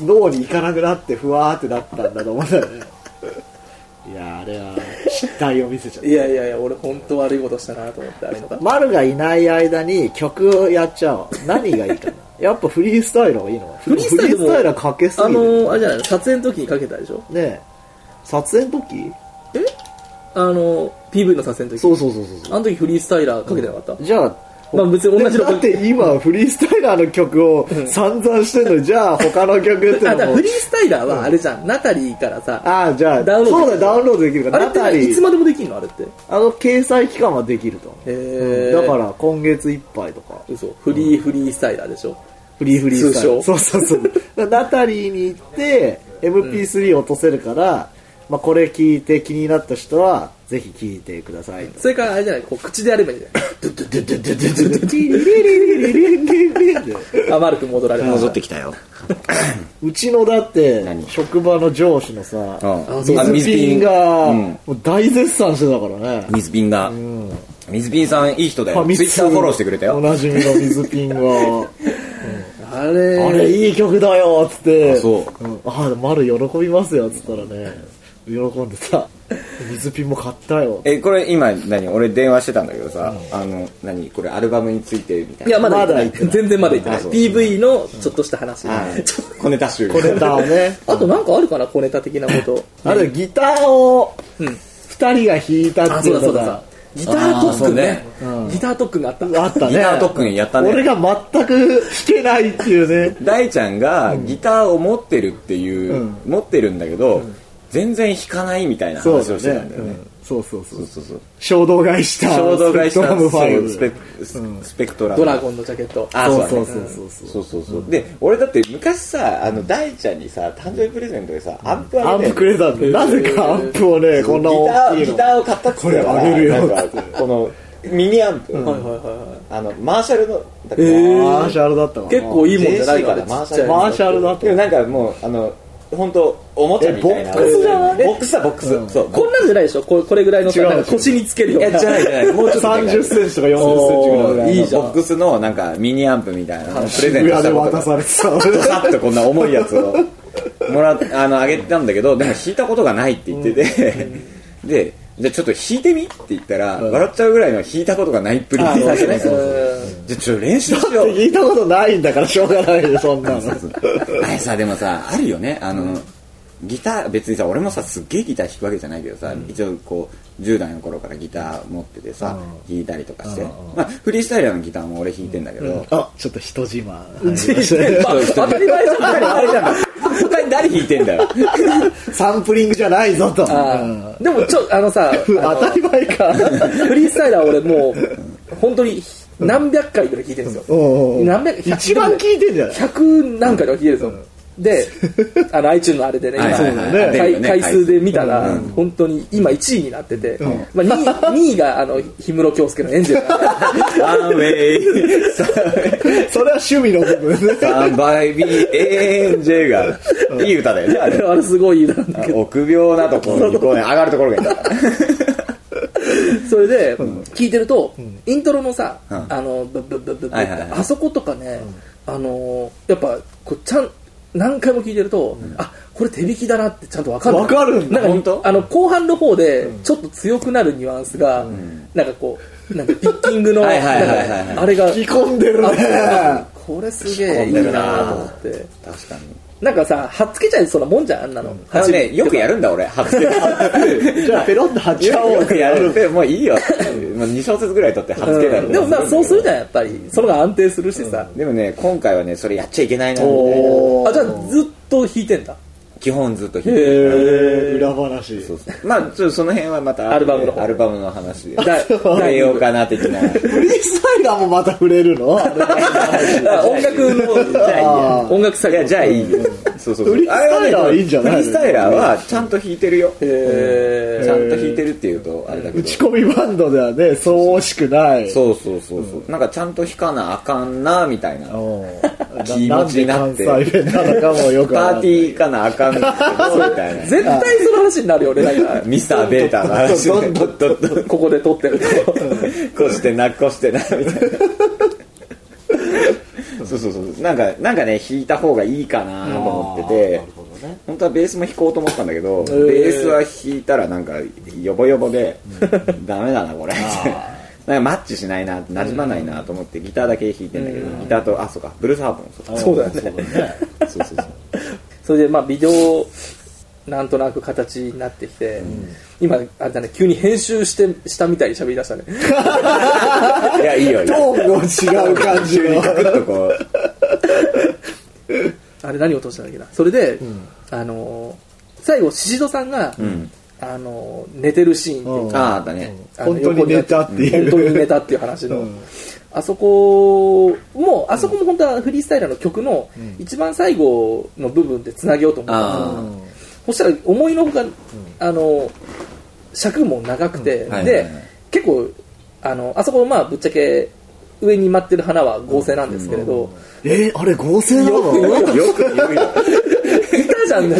脳に行かなくなってふわーってなったんだと思うんだよね。いやあれは失態を見せちゃった。いやいやいや俺本当悪いことしたなと思ってあれのが丸がいない間に曲をやっちゃおう。何がいいかな。やっぱフリースタイルがいいのフリースタイルもフリースタイルはかけすぎある、のーあれじゃない撮影の時にかけたでしょ？ねえ。撮影の時？え？あのー PV の撮影の時？そうそうそうそうそう。あの時フリースタイラーかけてなかった、じゃあまあ別に同じのだって今フリースタイラーの曲を散々してんのにじゃあ他の曲ってあだ かフリースタイラーはあれじゃん、ナタリーからさああじゃあダウンロードそうだダウンロードできるからナタリー。いつまでもできんの？あれって？あの掲載期間はできるとへだから今月いっぱいとか。嘘。フリーフリースタイラーでしょ？フリーフリースタイル通そうそうそう。だからナタリーに行って MP3 落とせるから、まあ、これ聞いて気になった人はぜひ聞いてください。それからあれじゃないこう口でやればいいんじゃないあマルク戻られま戻しったてきたよ。うちのだって何？職場の上司のさ水ピンが大絶賛してたからね。水ピンが水ピンさんいい人だよ。ツイッターフォローしてくれたよ。おなじみの水ピンが あれ。あれいい曲だよっつって。あそう。うん。あ丸喜びますよっつったらね。喜んでさ水ピンも買ったよ。えこれ今何？俺電話してたんだけどさ、あの何？これアルバムについてみたいな。いやまだ言って全然まだ言ってない。PV のちょっとした話。はい。ちょ小ネタ集。これだね。あとなんかあるかな？小ネタ的なこと。あれギターをうん。二人が弾いたあっていううのそだそうだ。がギター特訓ね。あーそうね。ギター特訓があった。あったね。ギター特訓やったね。俺が全く弾けないっていうね。大ちゃんがギターを持ってるっていう、うん。持ってるんだけど、全然弾かないみたいなそうだ話をしてたねんだよね。うん。そうそうそう。そうそうそう。衝動買いした衝動買いしたスペクトラムファイブそうスペススペクトラム。ドラゴンのジャケット。あそうそうそうそうそう。そうそうそう。で俺だって昔さあの大ちゃんにさ誕生日プレゼントでさアンプあげてアンプくれたんでなぜかアンプをねこんなギター大きいの。ギターを買ったっつってたからこれあげるよなんかこのミニアンプ、はいはいはいはあのマーシャルのマーシャルだったかな結構いいもんじゃないからマーシャルだとでもなんかもうあの本当おもちゃみたいな。えボックスじゃない？ボックスだボックス、そう。こんなんじゃないでしょ？ここれぐらいのさ違う。なんか腰につけるような。いやじゃないじゃないもうちょっとでかい30センチとか40センチぐらいの。いいじゃん。ボックスのなんかミニアンプみたいなプレゼントしたことが。渡されてた。ドサッとこんな重いやつをもらっあのあげた。んだけどでも弾いた。ことがないって言ってて、でじゃあちょっと弾いてみって言った。ら、笑っちゃうぐらいの弾いた。ことがないっぷりですねうんじゃあちょっと練習しよう。聞いたことないんだからしょうがないよそんなの。あれさでもさあるよね。あの、ギター別にさ俺もさすっげえギター弾くわけじゃないけどさ、一応こう10代の頃からギター持っててさ、弾いたりとかして、まあ、フリースタイルのギターも俺弾いてんだけど、あちょっと人自慢まあ当たり前じゃんあれじゃん他に誰弾いてんだよサンプリングじゃないぞとでもちょあのさあ当のたり前かフリースタイラー俺もう本当に何百回ぐらい聞いてるんですよ。おうおう何百一番聞いてんじゃない100何回とか聞いてるんですよで、あの iTunes のあれでね、今はいはいね。回数。で見たら、うん。本当に今1位になってて、まあ、2, 位2位があの氷室京介のエンジェル。ワンウェイそれは趣味の部分。ね。サンバイビーエンジェルが。いい歌だよねあれ。あれすごい歌なんだけど、臆病なところにこうね上がるところがいいんだそれで、聞いてると、イントロのさ、うん。あの、ブッブッブッブあそことかね、あのー、やっぱ、こうちゃん、何回も聞いてると、あ、これ手弾きだなってちゃんとわかる。わかるなんか本当？あの、後半の方で、ちょっと強くなるニュアンスが、なんかこう、なんかピッキングの、はいはあれが、着込んでるね。あこれすげえいいなと思って。確かになんかさ、はっつけちゃいそうなもんじゃん、あんなの。あのねよくやるんだ俺初め じゃあペロッと貼っちゃおうよ。くやる。ってもういいよ。もう2小節ぐらい取って初けたりうん。でもまあそうするじゃん、やっぱり。その方が安定するしさ。でもね今回はねそれやっちゃいけないなおーあ、じゃあずっと弾いてんだ。基本ずっと弾いて裏話。そうそう。まあちょっとその辺はまたアルバムの方。アルバムの話で。だ変えようかな的な。フリースタイラーもまた触れるの？音楽の、じゃあいいや。音楽作業じゃあいいよそうそうそう。フリースタイラーはいいんじゃない？フリースタイラーはちゃんと弾いてるよ。へちゃんと弾いてるっていうとあれだけど。打ち込みバンドではね、そう惜しくない。そうそうそうそう。なんかちゃんと弾かなあかんなみたいな。うん 気持ちになって。なんで関西弁なのかもよくパーティーかなあかんみたいな。絶対その話になるよね。ミスター・ベータの話ここで撮ってると。こうしてなこうしてなみたいなそうそうそう。なんかなんかね弾いた方がいいかなと思ってて。本当はベースも弾こうと思ったんだけど、ベースは弾いたらなんかヨボヨボでダメだなこれ。なんかマッチしないな馴染まないなと思ってギターだけ弾いてんだけど、ギターとあそうかブルースハープもそうそうだよね。そうそうそう。それで、まあ、ビデオ、なんとなく形になってきて、今、あれだね、急に編集して、したみたいに喋り出したね。いやいいよ。いいトよーンが違う感じの。グッとこう。あれ何を落としたんだっけな。それで、あのー、最後、シシドさんが、ん。あのー、寝てるシーンっていうあああったね。本当に寝たっていう。本当に寝たっていう話の、うん。あそこもあそこも本当はフリースタイルの曲の一番最後の部分でつなげようと思ったんですよ。あそしたら思いのほか、あの尺も長くて、ではい結構あのあそこまあぶっちゃけ上に舞ってる花は合成なんですけれど、えーあれ合成なの？よく言うよ。いたじゃんね。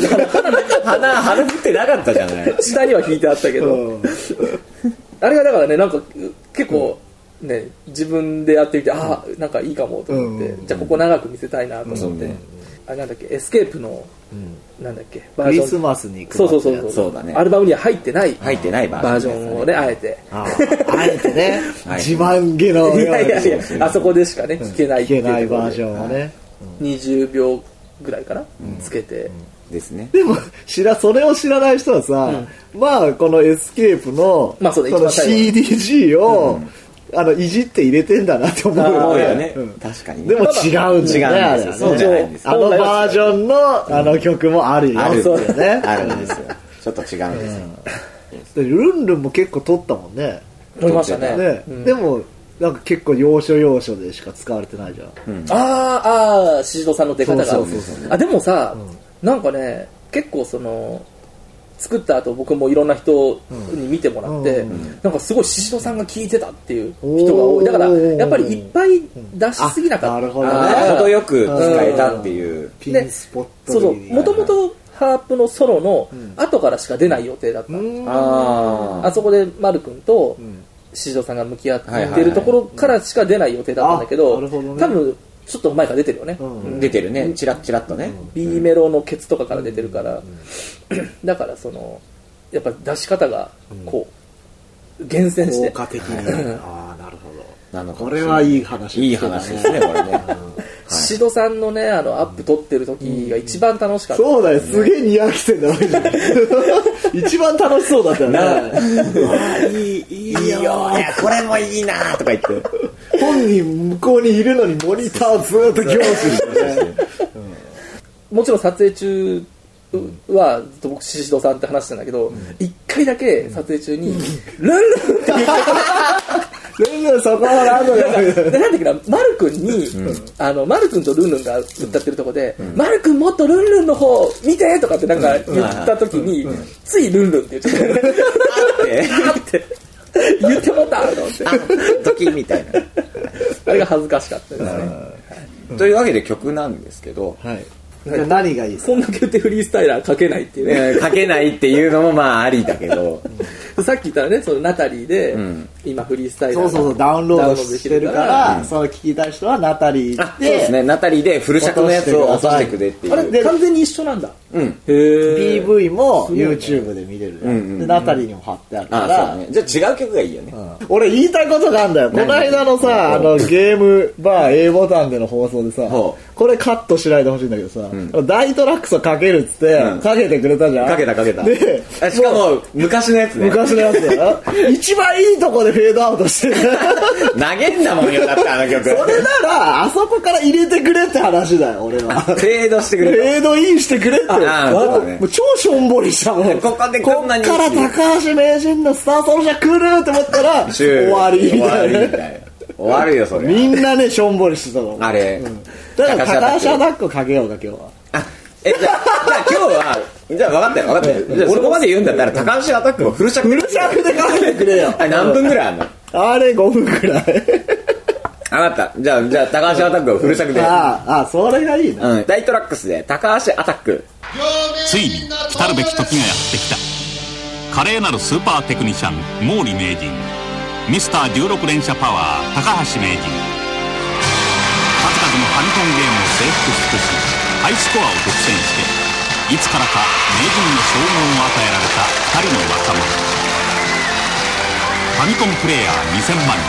鼻鼻振ってなかったじゃない。下には引いてあったけど、うん。あれがだからねなんか結構ね自分でやってみてああなんかいいかもと思って、うん。じゃあここ長く見せたいなと思って、うんあれなんだっけエスケープの、なんだっけバクージョン。リスマスにそうそうそう配ったやつそうだね。アルバムには入ってない。入ってないバージョンバージョンをねあえて。あー。あえてね。はい。自慢げのよういにやいやいやあそこでしかね聞けないっていいうけないところで。バージョンをね。20秒ぐらいかな、つけて、ですねでも知らそれを知らない人はさ、まあこのエスケープの,、まあそうだその一番最後 CDG を、あのいじって入れてんだなって思うよね。うん。確かにでも違うんだよね。違うんですよそうじゃないんですあのバージョンのあの曲もあるよある。っていうね。あるんですよ。ちょっと違うんですよ。でルンルンも結構撮ったもんね。思いましたね。ね、うん。でもなんか結構要所要所でしか使われてないじゃん、あーあー宍戸さんの出方が。そうそうそうあでもさ、なんかね結構その作った後僕もいろんな人に見てもらって、うん。なんかすごい宍戸さんが聞いてたっていう人が多い。だからやっぱりいっぱい出しすぎなかった、あなるほどね。程よく使えたっていう。ピンスポットそうそう。にもともとハープのソロの後からしか出ない予定だった、うん。ああそこで丸くんとん。宍戸さんが向き合ってはいはいはい。るところからしか出ない予定だったんだけど,、あなるほどね。多分ちょっと前から出てるよね、出てるね。チラッチラッとね。B メロのケツとかから出てるから、だからそのやっぱ出し方がこう厳選して。効果的に、ああなるほど。なのかこれはいい話いい話ですねこれね。宍戸さんのねあのアップ撮ってる時が一番楽しかった、そうだよすげえにやきてんだわけじゃん 一番楽しそうだったよね。いいいいよいやこれもいいなとか言って本人向こうにいるのにモニターずーっと凝視してね。もちろん撮影中はずっと僕宍戸さんって話してんだけど一、回だけ撮影中に「ルンルン!」って言ってルンルンそこはなん。だよでなんだっけな、マル君に、あの、マル君とルンルンが歌ってるとこで、マル君もっとルンルンの方見てとかってなん。か言った時に、ついルンルンって言っちゃって、あって 言ってもったと思って。時みたいな。あれが恥ずかしかったですね。というわけで曲なんですけど、はい何がいいですか？そんだけ言ってフリースタイラー書けないっていうね。えー書けないっていうのもまあありだけど、さっき言ったらね、そのナタリーで、ん今フリースタイラーそうそうそうダウンロードしてるから、その聞きたい人はナタリー行あってそうですね、ナタリーでフル尺のやつを落としてくれっていあれ、う。完全に一緒なんだ。うん。へー。PV も YouTube で見れる。じゃんうんうんうんでナタリーにも貼ってあるかあ、らね。じゃあ違う曲がいいよね。うん。俺言いたいことがあるんだよ。こ何の間のさあのゲームバー A ボタンでの放送でさほこれカットしないでほしいんだけどさ、大トラックスをかけるっつって、うん。かけてくれたじゃん。かけたかけた。であしかも、昔のやつね。昔のやつだよ。一番いいとこでフェードアウトしてる。投げんだもんよ、だってあの曲。それならあそこから入れてくれって話だよ俺は。フェードしてくフれェードインしてくれって。ああそうだね。もう超しょんぼりしたもん。ここでこんなにから高橋名人のスターソルジャー来るって思ったら終わりみたいな。終わるよ、それ。みんなねしょんぼりしてたのあれ？だから高橋アタあックをかけようか今日は。え、じゃあ、じゃあ今日は、じゃあ分かったよ、分かったよ。じゃあそこまで言うんだったら、高橋アタックをフル尺。フル尺でかけてくれよあれ何分ぐらいあんの？あれ5分くらい分かった。じゃあ、じゃあ高橋アタックをフル尺で。あああそれがいいなうん、大トラックスで高橋アタック。ついに来るべき時がやってきた華麗なるスーパーテクニシャン毛利名人ミスター16連射パワー高橋名人数々のファミコンゲームを征服し尽くしハイスコアを独占していつからか名人の称号を与えられた2人の若者ファミコンプレイヤー2000万人。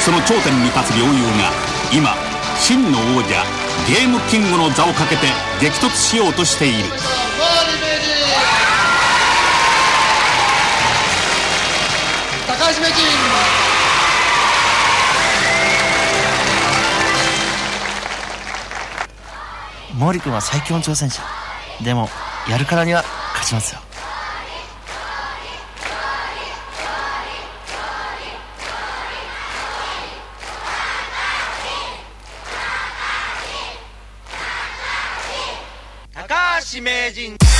その頂点に立つ領有が今真の王者ゲームキングの座をかけて激突しようとしている。高橋名人。毛利君は最強の挑戦者。でもやるからには勝ちますよ。今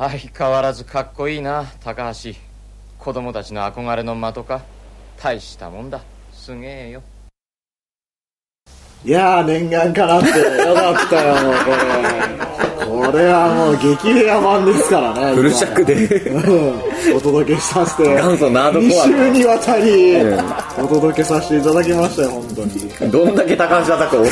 相変わらずかっこいいな高橋。子供たちの憧れの的か。大したもんだ。すげえよ。いやー念願かなって。よかったよもうこれ。これはもう激レア版ですからねフル尺で。うん。お届けさせて。元祖ナードコア2週にわたりお届けさせていただきましたよ本当に。どんだけ高橋アタックを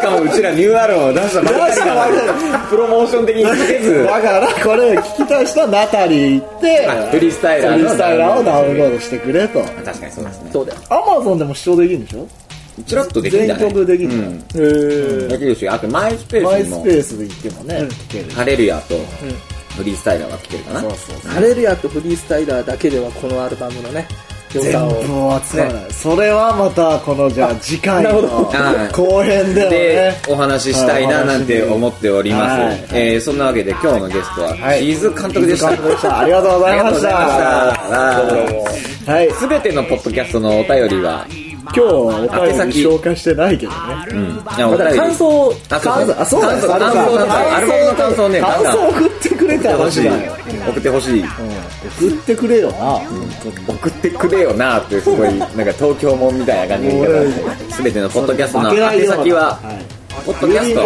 しかもうちらニューアルバムを出したばっかりなのにプロモーション的につけず。だからこれ聞きたい人はナタリー行ってあフリースタイラーのフリースタイラーをダウンロードしてくれと。確かにそうですね。そうだよ。アマゾンでも視聴できるんでしょ？ちらっとできるんじゃない全曲できるうんへできるしあとマイスペマイスースにも。ペースで行ってもね聞ける。ハレルヤとフリースタイラーが聴けるかな。そうそうハレルヤとフリースタイラーだけではこのアルバムのね良全部は使わない、それはまたこのじゃあ次回のはい後編ではでねお話ししたいななんて思っております、はい。えーそんなわけで今日のゲストははい。シーズ監督でした、監督でした。ありがとうございました。はい。すべてのポッドキャストのお便りは、今日はお便り紹介してないけどね。うん、いやおだから便り感想あそうそう。だ。感想感想感想ね感想。送ってくれた欲しい。送ってほしい送ってくれよな、送ってくれよなってすごいなんか東京もんみたいな感じですべてのポッドキャストの宛先ははい。ポッドキャスト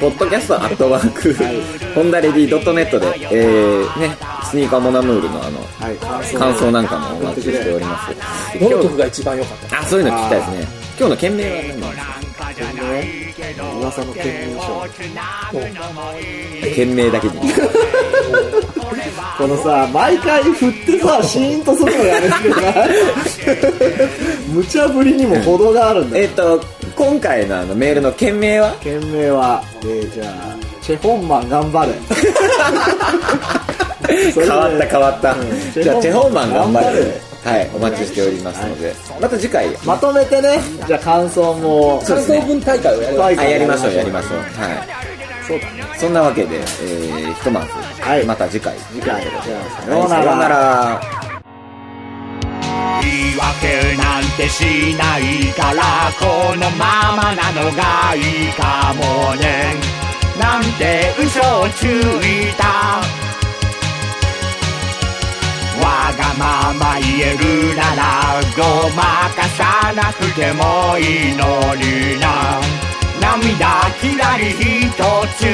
ポッドキャストアットワークホンダレディドットネットでえーねスニーカーモナムールのあのはい。感想なんかもお待ちしております。どの曲が一番良かったあそういうの聞きたいですね。今日の件名は何？噂の県民賞件名だけに。このさ毎回振ってさシーンとするのやめてくれない？無茶ぶりにも程があるんだよ。えっと今回のあのメールの件名は？県名は、えー、じゃあチェホンマン頑張れ。変わった変わった、うんじゃあチェホンマン頑張頑張るはいお待ちしておりますので、また次回。まとめてね。じゃあ感想も。感想文大会をやる大会あやりましょうやりましょう。はい。そうだね。そんなわけで、えー、ひとまず、はい。また次回。次回。さようなら。言い訳なんてしないからこのままなのがいいかもね。なんて嘘をついた。わがまま言えるならごまかさなくてもいいのにな。涙きらりひとつ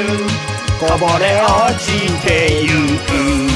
こぼれ落ちてゆく。